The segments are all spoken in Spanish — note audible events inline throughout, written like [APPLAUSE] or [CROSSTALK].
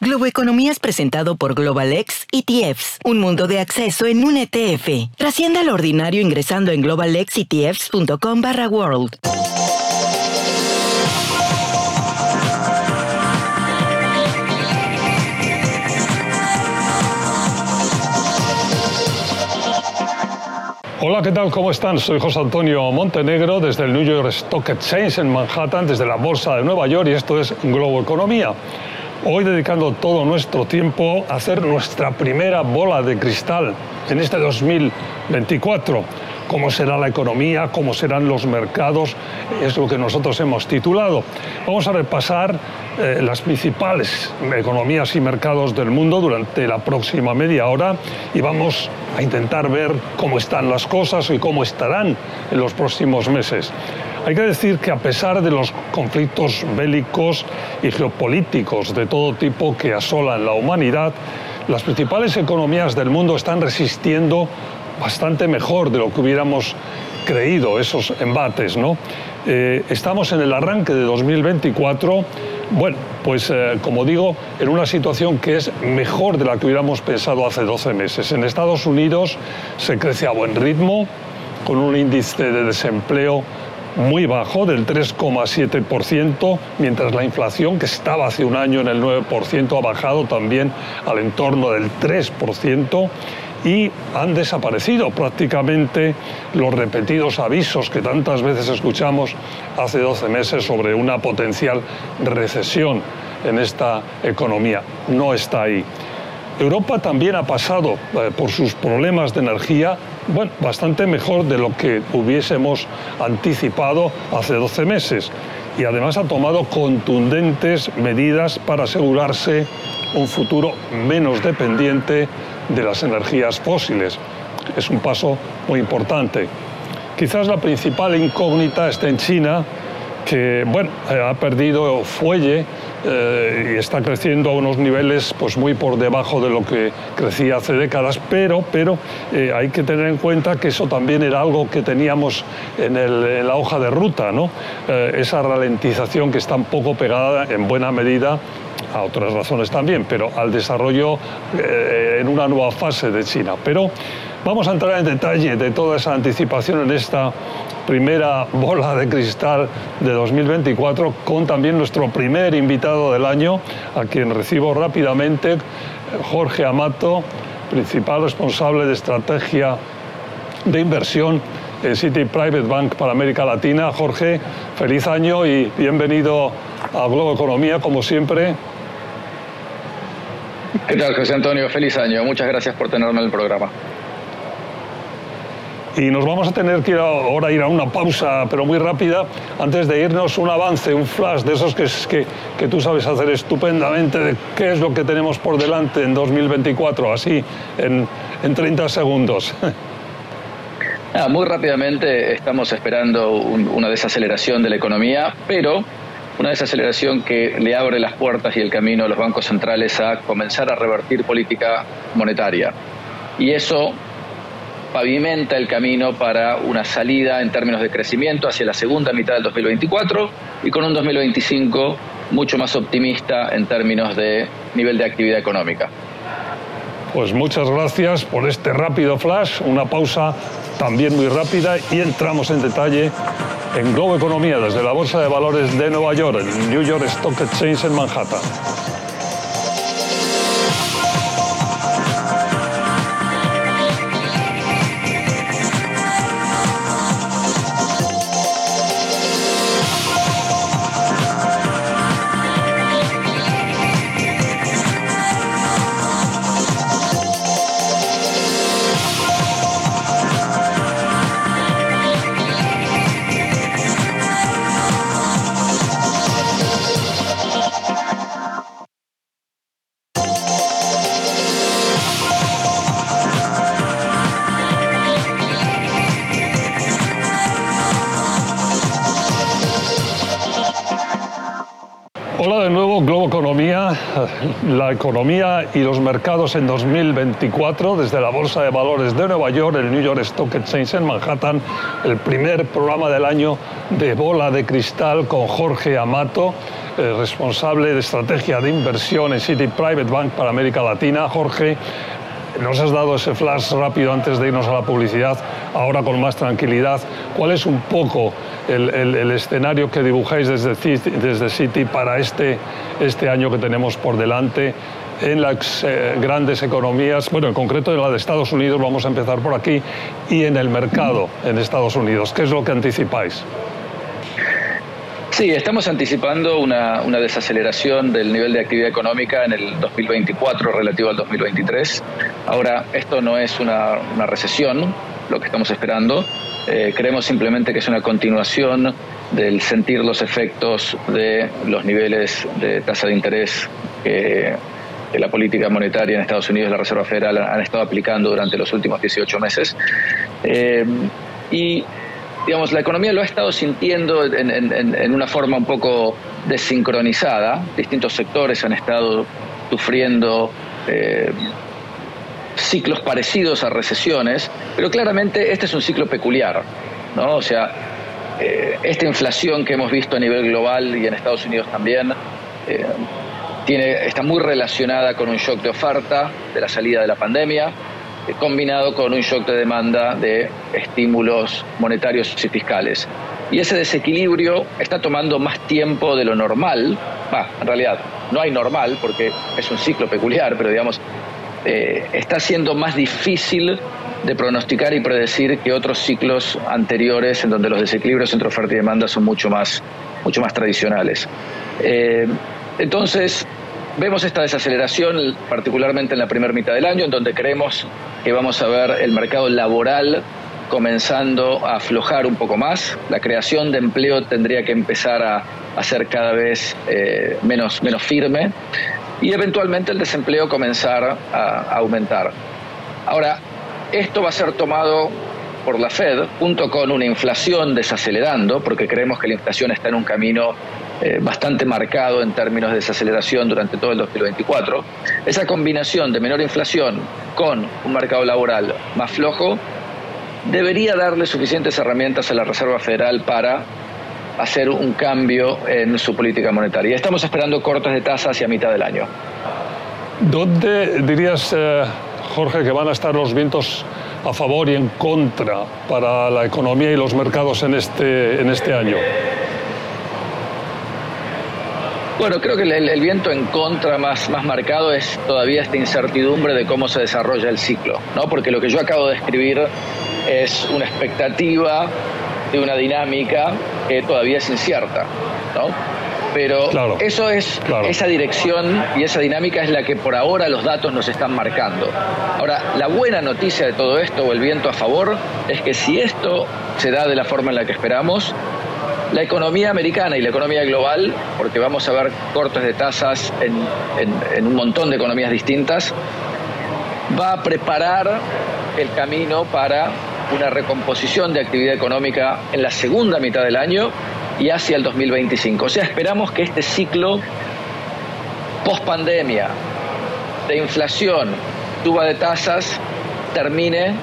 Globo Economía es presentado por Global X ETFs, un mundo de acceso en un ETF. Trascienda lo ordinario ingresando en globalxetfs.com barra world. Hola, ¿qué tal? ¿Cómo están? Soy José Antonio Montenegro desde el New York Stock Exchange en Manhattan, desde la Bolsa de Nueva York y esto es Globo Economía. Hoy dedicando todo nuestro tiempo a hacer nuestra primera bola de cristal en este 2024 cómo será la economía, cómo serán los mercados, es lo que nosotros hemos titulado. Vamos a repasar eh, las principales economías y mercados del mundo durante la próxima media hora y vamos a intentar ver cómo están las cosas y cómo estarán en los próximos meses. Hay que decir que a pesar de los conflictos bélicos y geopolíticos de todo tipo que asolan la humanidad, las principales economías del mundo están resistiendo bastante mejor de lo que hubiéramos creído esos embates, ¿no? Eh, estamos en el arranque de 2024, bueno, pues eh, como digo, en una situación que es mejor de la que hubiéramos pensado hace 12 meses. En Estados Unidos se crece a buen ritmo, con un índice de desempleo muy bajo, del 3,7%, mientras la inflación, que estaba hace un año en el 9%, ha bajado también al entorno del 3% y han desaparecido prácticamente los repetidos avisos que tantas veces escuchamos hace 12 meses sobre una potencial recesión en esta economía. No está ahí. Europa también ha pasado eh, por sus problemas de energía, bueno, bastante mejor de lo que hubiésemos anticipado hace 12 meses. Y además ha tomado contundentes medidas para asegurarse un futuro menos dependiente de las energías fósiles. Es un paso muy importante. Quizás la principal incógnita está en China, que bueno, eh, ha perdido fuelle eh, y está creciendo a unos niveles pues, muy por debajo de lo que crecía hace décadas, pero, pero eh, hay que tener en cuenta que eso también era algo que teníamos en, la hoja de ruta, ¿no? esa ralentización que está un poco pegada en buena medida a otras razones también, pero al desarrollo eh, en una nueva fase de China. Pero vamos a entrar en detalle de toda esa anticipación en esta primera bola de cristal de 2024 con también nuestro primer invitado del año, a quien recibo rápidamente, Jorge Amato, principal responsable de estrategia de inversión en City Private Bank para América Latina. Jorge, feliz año y bienvenido a Globo Economía, como siempre. ¿Qué tal, José Antonio? Feliz año. Muchas gracias por tenerme en el programa. Y nos vamos a tener que ir ahora ir a una pausa, pero muy rápida, antes de irnos un avance, un flash de esos que, que, que tú sabes hacer estupendamente, de qué es lo que tenemos por delante en 2024, así, en, en 30 segundos. [LAUGHS] Ah, muy rápidamente estamos esperando una desaceleración de la economía, pero una desaceleración que le abre las puertas y el camino a los bancos centrales a comenzar a revertir política monetaria. Y eso pavimenta el camino para una salida en términos de crecimiento hacia la segunda mitad del 2024 y con un 2025 mucho más optimista en términos de nivel de actividad económica. Pues muchas gracias por este rápido flash, una pausa también muy rápida y entramos en detalle en Globo Economía desde la Bolsa de Valores de Nueva York, el New York Stock Exchange en Manhattan. La economía y los mercados en 2024 desde la Bolsa de Valores de Nueva York, el New York Stock Exchange en Manhattan, el primer programa del año de Bola de Cristal con Jorge Amato, eh, responsable de estrategia de inversión en City Private Bank para América Latina. Jorge, nos has dado ese flash rápido antes de irnos a la publicidad, ahora con más tranquilidad. ¿Cuál es un poco el, escenario que dibujáis desde, City para este, este año que tenemos por delante? en las eh, grandes economías, bueno, en concreto en la de Estados Unidos, vamos a empezar por aquí, y en el mercado en Estados Unidos. ¿Qué es lo que anticipáis? Sí, estamos anticipando una, desaceleración del nivel de actividad económica en el 2024 relativo al 2023. Ahora, esto no es una, recesión, lo que estamos esperando. Eh, creemos simplemente que es una continuación del sentir los efectos de los niveles de tasa de interés que la política monetaria en Estados Unidos y la Reserva Federal han estado aplicando durante los últimos 18 meses. Eh, y digamos, la economía lo ha estado sintiendo en, una forma un poco desincronizada. Distintos sectores han estado sufriendo eh, ciclos parecidos a recesiones, pero claramente este es un ciclo peculiar, ¿no? O sea, eh, esta inflación que hemos visto a nivel global y en Estados Unidos también eh, tiene, está muy relacionada con un shock de oferta de la salida de la pandemia combinado con un shock de demanda de estímulos monetarios y fiscales. Y ese desequilibrio está tomando más tiempo de lo normal. Va, en realidad, no hay normal porque es un ciclo peculiar, pero digamos, eh, está siendo más difícil de pronosticar y predecir que otros ciclos anteriores en donde los desequilibrios entre oferta y demanda son mucho más, mucho más tradicionales. Eh, entonces, Vemos esta desaceleración particularmente en la primera mitad del año, en donde creemos que vamos a ver el mercado laboral comenzando a aflojar un poco más. La creación de empleo tendría que empezar a, ser cada vez eh, menos, menos firme y eventualmente el desempleo comenzar a aumentar. Ahora, esto va a ser tomado por la Fed, junto con una inflación desacelerando, porque creemos que la inflación está en un camino eh, bastante marcado en términos de desaceleración durante todo el 2024. Esa combinación de menor inflación con un mercado laboral más flojo debería darle suficientes herramientas a la Reserva Federal para hacer un cambio en su política monetaria. Estamos esperando cortes de tasa hacia mitad del año. ¿Dónde dirías, eh, Jorge, que van a estar los vientos a favor y en contra para la economía y los mercados en este, en este año? Bueno, creo que el, viento en contra más, más marcado es todavía esta incertidumbre de cómo se desarrolla el ciclo, ¿no? Porque lo que yo acabo de escribir es una expectativa de una dinámica que todavía es incierta, ¿no? Pero eso es esa dirección y esa dinámica es la que por ahora los datos nos están marcando. Ahora, la buena noticia de todo esto o el viento a favor es que si esto se da de la forma en la que esperamos, la economía americana y la economía global, porque vamos a ver cortes de tasas en, un montón de economías distintas, va a preparar el camino para una recomposición de actividad económica en la segunda mitad del año y hacia el 2025. O sea, esperamos que este ciclo post pandemia de inflación, suba de tasas, termine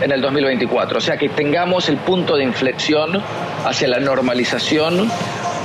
en el 2024. O sea, que tengamos el punto de inflexión hacia la normalización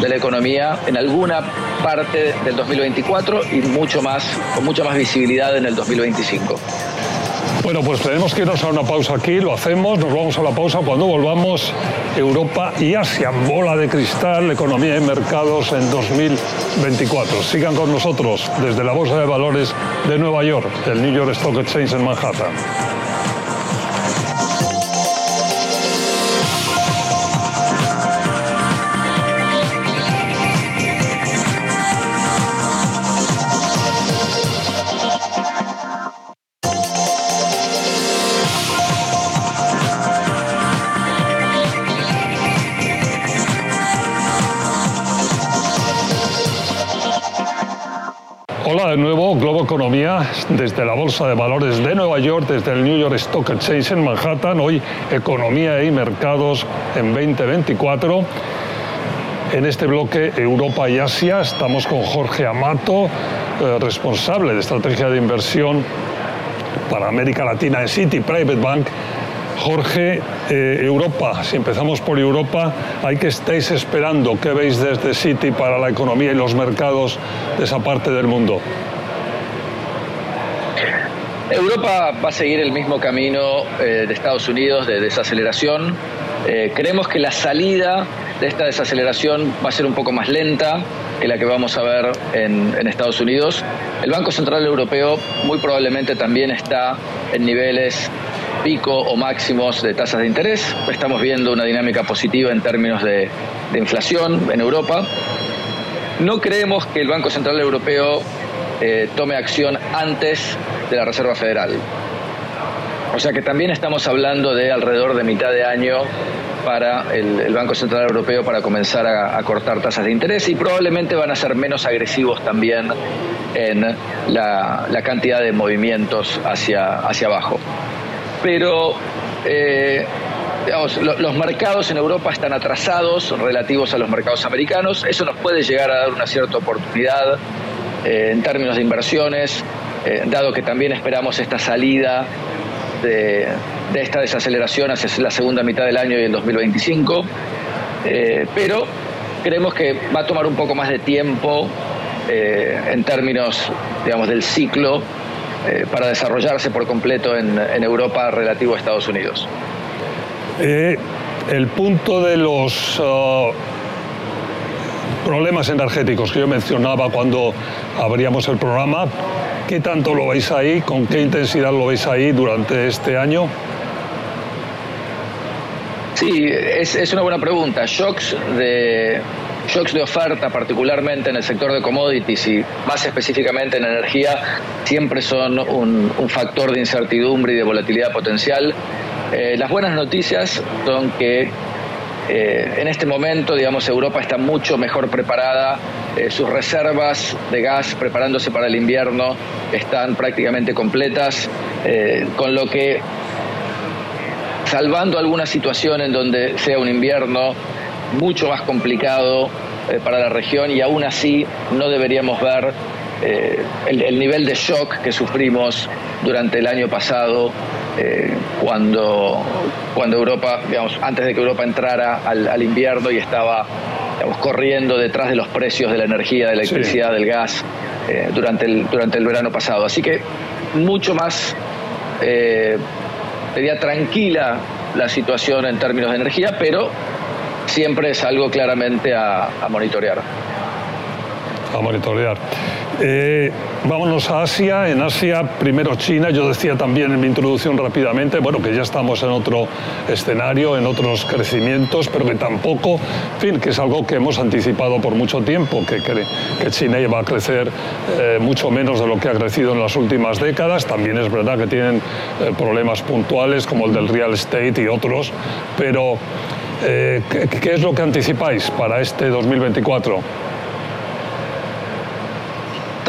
de la economía en alguna parte del 2024 y mucho más, con mucha más visibilidad en el 2025. Bueno, pues tenemos que irnos a una pausa aquí, lo hacemos, nos vamos a la pausa cuando volvamos Europa y Asia, bola de cristal, economía y mercados en 2024. Sigan con nosotros desde la Bolsa de Valores de Nueva York, el New York Stock Exchange en Manhattan. Economía, desde la Bolsa de Valores de Nueva York, desde el New York Stock Exchange en Manhattan, hoy Economía y Mercados en 2024. en este bloque Europa y Asia. Estamos con Jorge Amato, eh, responsable de estrategia de inversión para América Latina en City Private Bank. Jorge, eh, Europa, si empezamos por Europa, ¿hay que estáis esperando? ¿Qué veis desde City para la economía y los mercados de esa parte del mundo? Europa va a seguir el mismo camino eh, de Estados Unidos de desaceleración. Eh, creemos que la salida de esta desaceleración va a ser un poco más lenta que la que vamos a ver en, Estados Unidos. El Banco Central Europeo muy probablemente también está en niveles pico o máximos de tasas de interés. Estamos viendo una dinámica positiva en términos de, de inflación en Europa. No creemos que el Banco Central Europeo eh, tome acción antes de la Reserva Federal. O sea que también estamos hablando de alrededor de mitad de año para el, Banco Central Europeo para comenzar a, cortar tasas de interés y probablemente van a ser menos agresivos también en la, cantidad de movimientos hacia, hacia abajo. Pero eh, los mercados en Europa están atrasados relativos a los mercados americanos. Eso nos puede llegar a dar una cierta oportunidad eh, en términos de inversiones, eh, dado que también esperamos esta salida de, esta desaceleración hacia la segunda mitad del año y el 2025. Eh, pero creemos que va a tomar un poco más de tiempo en términos, digamos, del ciclo para desarrollarse por completo en, Europa relativo a Estados Unidos. el punto de los uh, problemas energéticos que yo mencionaba cuando abríamos el programa, ¿qué tanto lo veis ahí? ¿Con qué intensidad lo veis ahí durante este año? Sí, es, una buena pregunta. Shocks de, shocks de oferta, particularmente en el sector de commodities y más específicamente en energía, siempre son un, factor de incertidumbre y de volatilidad potencial. Eh, las buenas noticias son que eh, en este momento, digamos, Europa está mucho mejor preparada, eh, sus reservas de gas preparándose para el invierno están prácticamente completas, eh, con lo que, salvando alguna situación en donde sea un invierno mucho más complicado para la región y aún así no deberíamos ver el, nivel de shock que sufrimos durante el año pasado eh, cuando, cuando Europa, digamos, antes de que Europa entrara al, invierno y estaba corriendo detrás de los precios de la energía, de la electricidad, del gas eh, durante, el, durante el verano pasado. Así que mucho más, eh, sería tranquila la situación en términos de energía, pero siempre es algo claramente a, a monitorear. A monitorear. Eh, vámonos a Asia. En Asia, primero China. Yo decía también en mi introducción rápidamente, bueno, que ya estamos en otro escenario, en otros crecimientos, pero que tampoco, en fin, que es algo que hemos anticipado por mucho tiempo, que, que, China iba a crecer eh, mucho menos de lo que ha crecido en las últimas décadas. También es verdad que tienen eh, problemas puntuales como el del real estate y otros, pero ¿qué, ¿qué es lo que anticipáis para este 2024?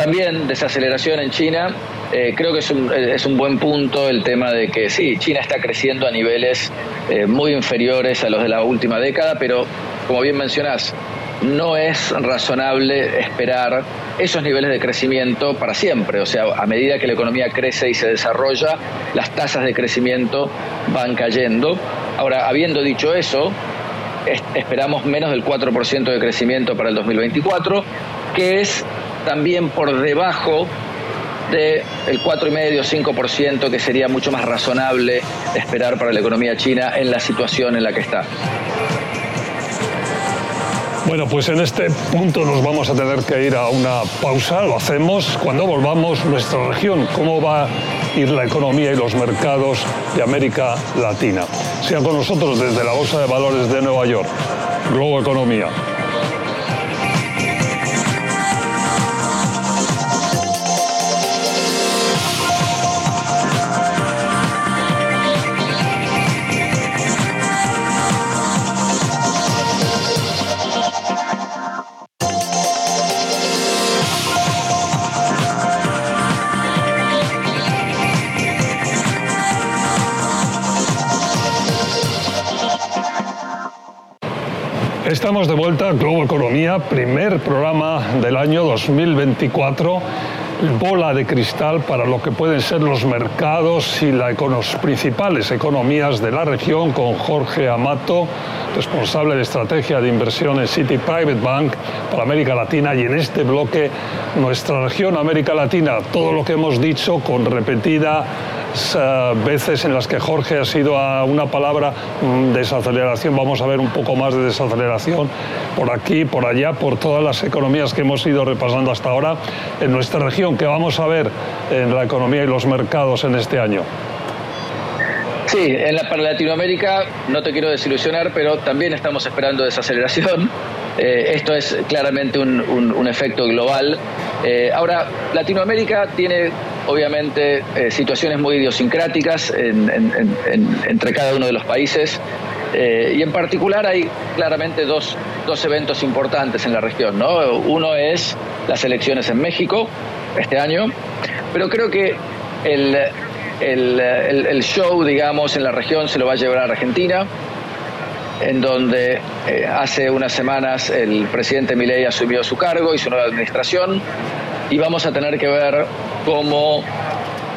También desaceleración en China. Eh, creo que es un, es un, buen punto el tema de que sí, China está creciendo a niveles eh, muy inferiores a los de la última década, pero como bien mencionás, no es razonable esperar esos niveles de crecimiento para siempre. O sea, a medida que la economía crece y se desarrolla, las tasas de crecimiento van cayendo. Ahora, habiendo dicho eso, esperamos menos del 4% de crecimiento para el 2024, que es también por debajo del 4,5-5% que sería mucho más razonable esperar para la economía china en la situación en la que está. Bueno, pues en este punto nos vamos a tener que ir a una pausa, lo hacemos cuando volvamos nuestra región, cómo va a ir la economía y los mercados de América Latina. Sea con nosotros desde la Bolsa de Valores de Nueva York, Globo Economía. Estamos de vuelta a Globo Economía, primer programa del año 2024 bola de cristal para lo que pueden ser los mercados y las principales economías de la región con Jorge Amato, responsable de estrategia de inversión en City Private Bank para América Latina y en este bloque nuestra región América Latina. Todo lo que hemos dicho con repetida veces en las que Jorge ha sido a una palabra mm, desaceleración, vamos a ver un poco más de desaceleración por aquí, por allá, por todas las economías que hemos ido repasando hasta ahora en nuestra región, que vamos a ver en la economía y los mercados en este año. Sí, en la, para Latinoamérica no te quiero desilusionar, pero también estamos esperando desaceleración. [LAUGHS] Eh, esto es claramente un, efecto global. Eh, ahora, Latinoamérica tiene obviamente eh, situaciones muy idiosincráticas entre cada uno de los países eh, y en particular hay claramente dos, eventos importantes en la región. Uno es las elecciones en México este año, pero creo que el, el, show, digamos, en la región se lo va a llevar a Argentina en donde eh, hace unas semanas el presidente Milei asumió su cargo y su nueva administración y vamos a tener que ver cómo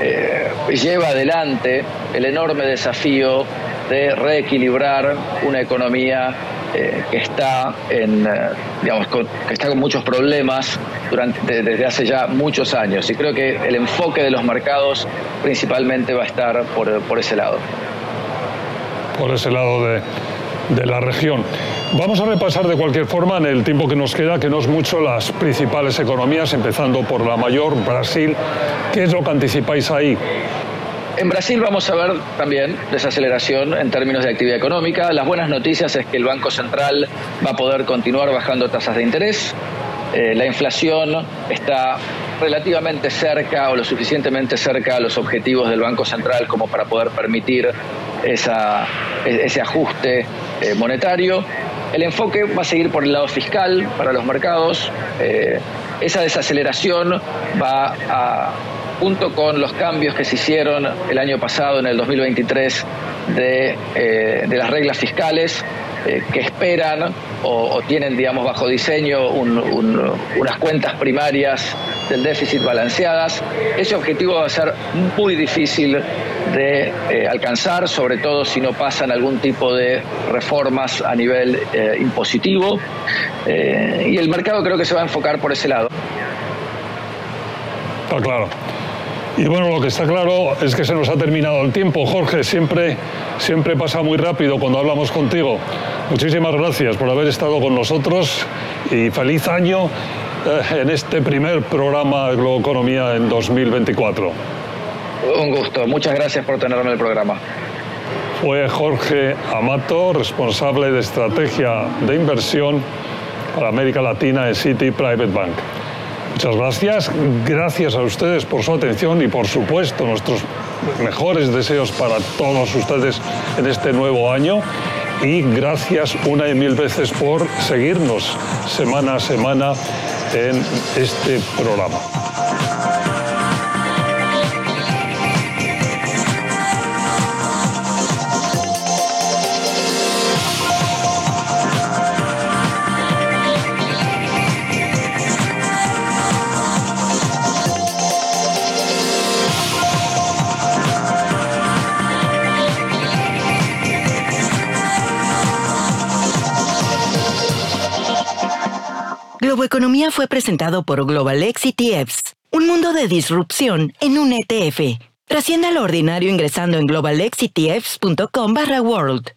eh, lleva adelante el enorme desafío de reequilibrar una economía eh, que está en eh, digamos con, que está con muchos problemas durante desde hace ya muchos años. Y creo que el enfoque de los mercados principalmente va a estar por, por ese lado. Por ese lado de de la región. Vamos a repasar de cualquier forma en el tiempo que nos queda, que no es mucho, las principales economías, empezando por la mayor, Brasil. ¿Qué es lo que anticipáis ahí? En Brasil vamos a ver también desaceleración en términos de actividad económica. Las buenas noticias es que el Banco Central va a poder continuar bajando tasas de interés. Eh, la inflación está relativamente cerca o lo suficientemente cerca a los objetivos del Banco Central como para poder permitir esa, ese ajuste eh, monetario. El enfoque va a seguir por el lado fiscal para los mercados. Eh, esa desaceleración va a, junto con los cambios que se hicieron el año pasado, en el 2023, de, de las reglas fiscales, eh, que esperan o, tienen, digamos, bajo diseño unas cuentas primarias del déficit balanceadas. Ese objetivo va a ser muy difícil de eh, alcanzar, sobre todo si no pasan algún tipo de reformas a nivel eh, impositivo. y el mercado creo que se va a enfocar por ese lado. Está claro. Y bueno, lo que está claro es que se nos ha terminado el tiempo. Jorge, siempre, siempre pasa muy rápido cuando hablamos contigo. Muchísimas gracias por haber estado con nosotros y feliz año eh, en este primer programa de Globoeconomía en 2024. Un gusto, muchas gracias por tenerme en el programa. Fue Jorge Amato, responsable de estrategia de inversión para América Latina en City Private Bank. Muchas gracias. Gracias a ustedes por su atención y por supuesto nuestros mejores deseos para todos ustedes en este nuevo año. Y gracias una y mil veces por seguirnos semana a semana en este programa. Economía fue presentado por Global ETFs, un mundo de disrupción en un ETF. Trascienda lo ordinario ingresando en globalexetfs.com barra world.